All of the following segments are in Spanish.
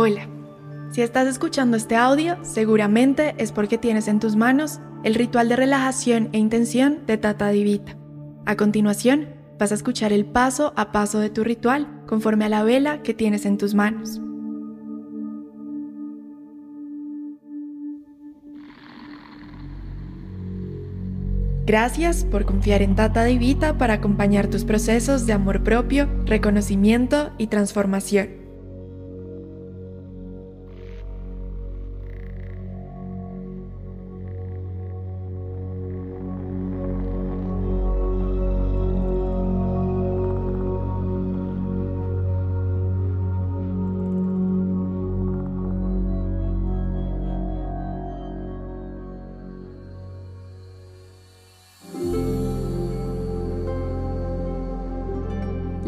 Hola. Si estás escuchando este audio, seguramente es porque tienes en tus manos el ritual de relajación e intención de Tata Divita. A continuación, vas a escuchar el paso a paso de tu ritual conforme a la vela que tienes en tus manos. Gracias por confiar en Tata Divita para acompañar tus procesos de amor propio, reconocimiento y transformación.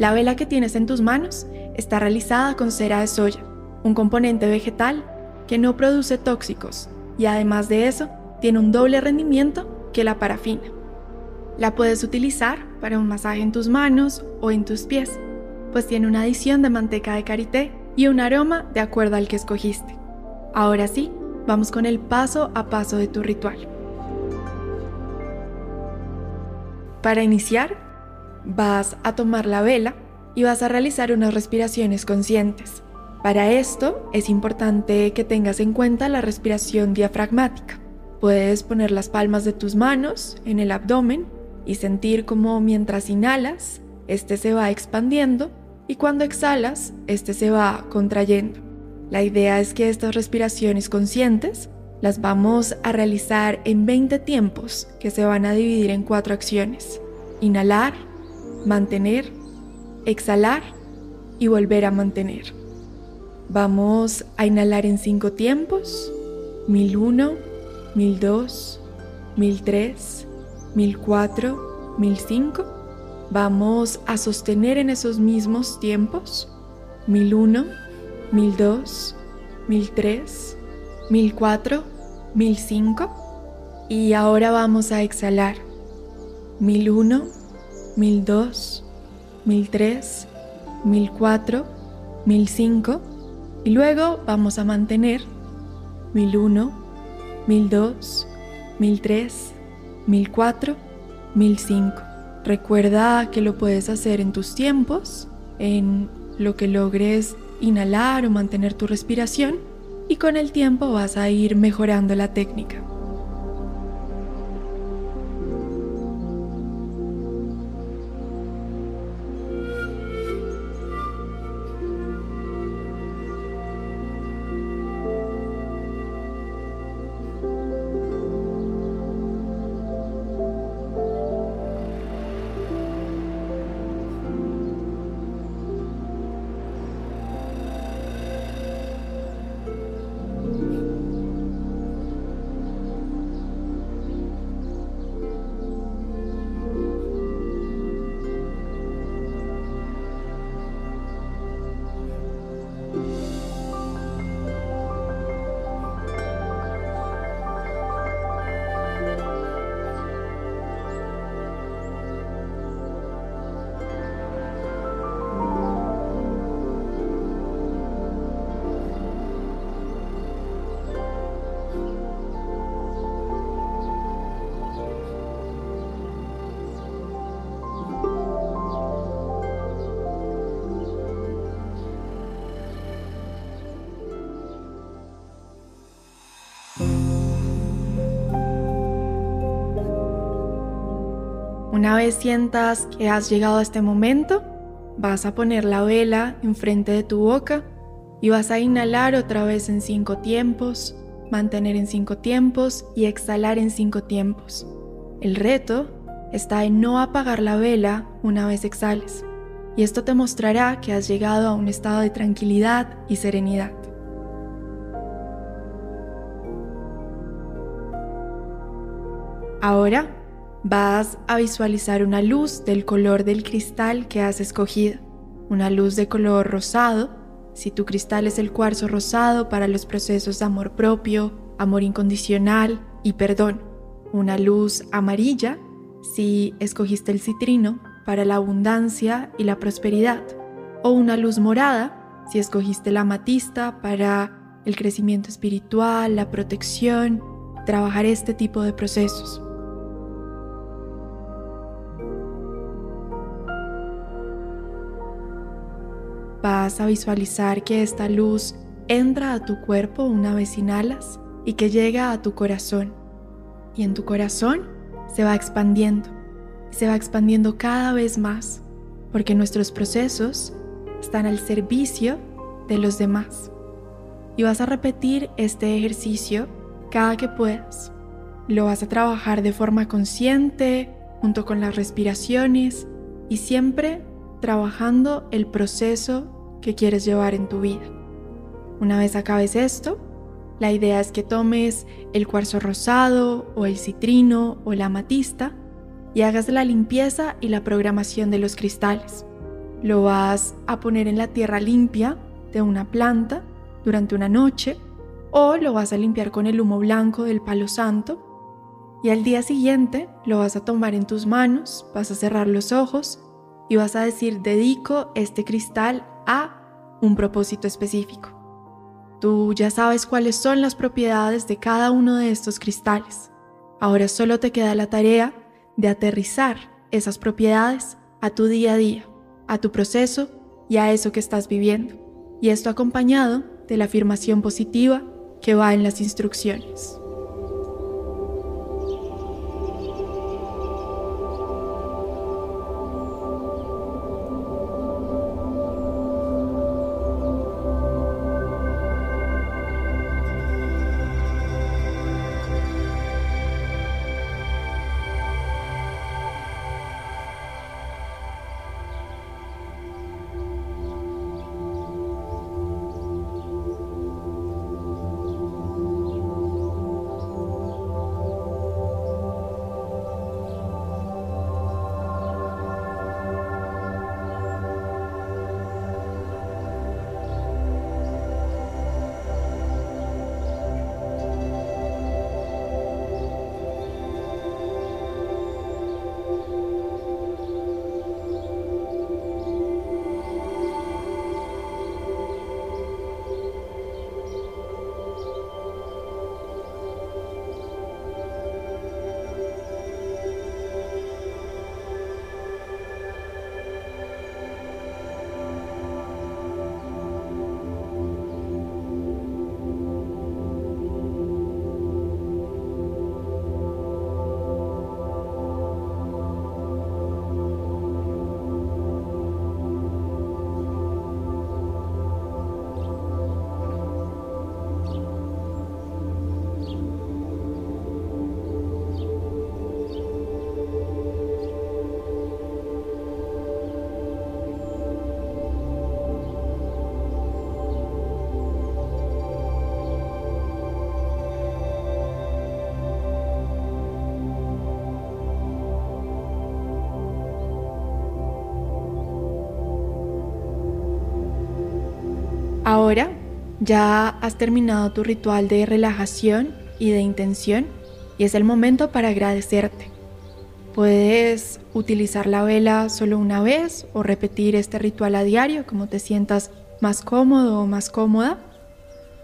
La vela que tienes en tus manos está realizada con cera de soya, un componente vegetal que no produce tóxicos y además de eso tiene un doble rendimiento que la parafina. La puedes utilizar para un masaje en tus manos o en tus pies, pues tiene una adición de manteca de karité y un aroma de acuerdo al que escogiste. Ahora sí, vamos con el paso a paso de tu ritual. Para iniciar, vas a tomar la vela y vas a realizar unas respiraciones conscientes. Para esto es importante que tengas en cuenta la respiración diafragmática. Puedes poner las palmas de tus manos en el abdomen y sentir como mientras inhalas, este se va expandiendo y cuando exhalas, este se va contrayendo. La idea es que estas respiraciones conscientes las vamos a realizar en 20 tiempos que se van a dividir en cuatro acciones. Inhalar, mantener, exhalar y volver a mantener. Vamos a inhalar en cinco tiempos, 1001, 1002, 1003, 1004, 1005. Vamos a sostener en esos mismos tiempos, 1001, 1002, 1003, 1004, 1005. Y ahora vamos a exhalar, 1001, 1002, 1003, 1004, 1005 y luego vamos a mantener 1001, 1002, 1003, 1004, 1005. Recuerda que lo puedes hacer en tus tiempos, en lo que logres inhalar o mantener tu respiración y con el tiempo vas a ir mejorando la técnica. Una vez sientas que has llegado a este momento, vas a poner la vela enfrente de tu boca y vas a inhalar otra vez en cinco tiempos, mantener en cinco tiempos y exhalar en cinco tiempos. El reto está en no apagar la vela una vez exhales, y esto te mostrará que has llegado a un estado de tranquilidad y serenidad. Ahora Vas a visualizar una luz del color del cristal que has escogido, una luz de color rosado, si tu cristal es el cuarzo rosado para los procesos de amor propio, amor incondicional y perdón, una luz amarilla si escogiste el citrino para la abundancia y la prosperidad, o una luz morada si escogiste la amatista para el crecimiento espiritual, la protección, trabajar este tipo de procesos. Vas a visualizar que esta luz entra a tu cuerpo una vez inhalas y que llega a tu corazón. Y en tu corazón se va expandiendo. Se va expandiendo cada vez más, porque nuestros procesos están al servicio de los demás. Y vas a repetir este ejercicio cada que puedas. Lo vas a trabajar de forma consciente, junto con las respiraciones y siempre trabajando el proceso que quieres llevar en tu vida. Una vez acabes esto, la idea es que tomes el cuarzo rosado o el citrino o la amatista y hagas la limpieza y la programación de los cristales. Lo vas a poner en la tierra limpia de una planta durante una noche o lo vas a limpiar con el humo blanco del palo santo y al día siguiente lo vas a tomar en tus manos, vas a cerrar los ojos y vas a decir dedico este cristal a un propósito específico. Tú ya sabes cuáles son las propiedades de cada uno de estos cristales. Ahora solo te queda la tarea de aterrizar esas propiedades a tu día a día, a tu proceso y a eso que estás viviendo. Y esto acompañado de la afirmación positiva que va en las instrucciones. Ahora ya has terminado tu ritual de relajación y de intención y es el momento para agradecerte. Puedes utilizar la vela solo una vez o repetir este ritual a diario como te sientas más cómodo o más cómoda.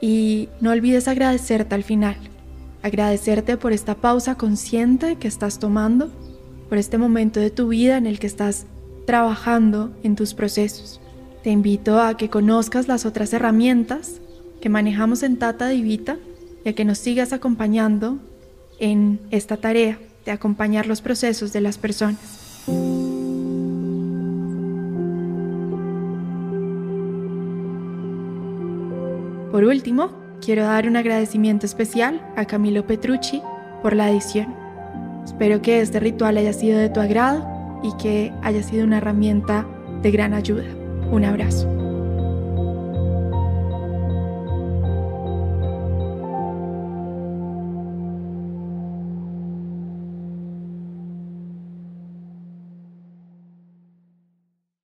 Y no olvides agradecerte al final. Agradecerte por esta pausa consciente que estás tomando, por este momento de tu vida en el que estás trabajando en tus procesos. Te invito a que conozcas las otras herramientas que manejamos en Tata Divita y a que nos sigas acompañando en esta tarea de acompañar los procesos de las personas. Por último, quiero dar un agradecimiento especial a Camilo Petrucci por la edición. Espero que este ritual haya sido de tu agrado y que haya sido una herramienta de gran ayuda. Un abrazo.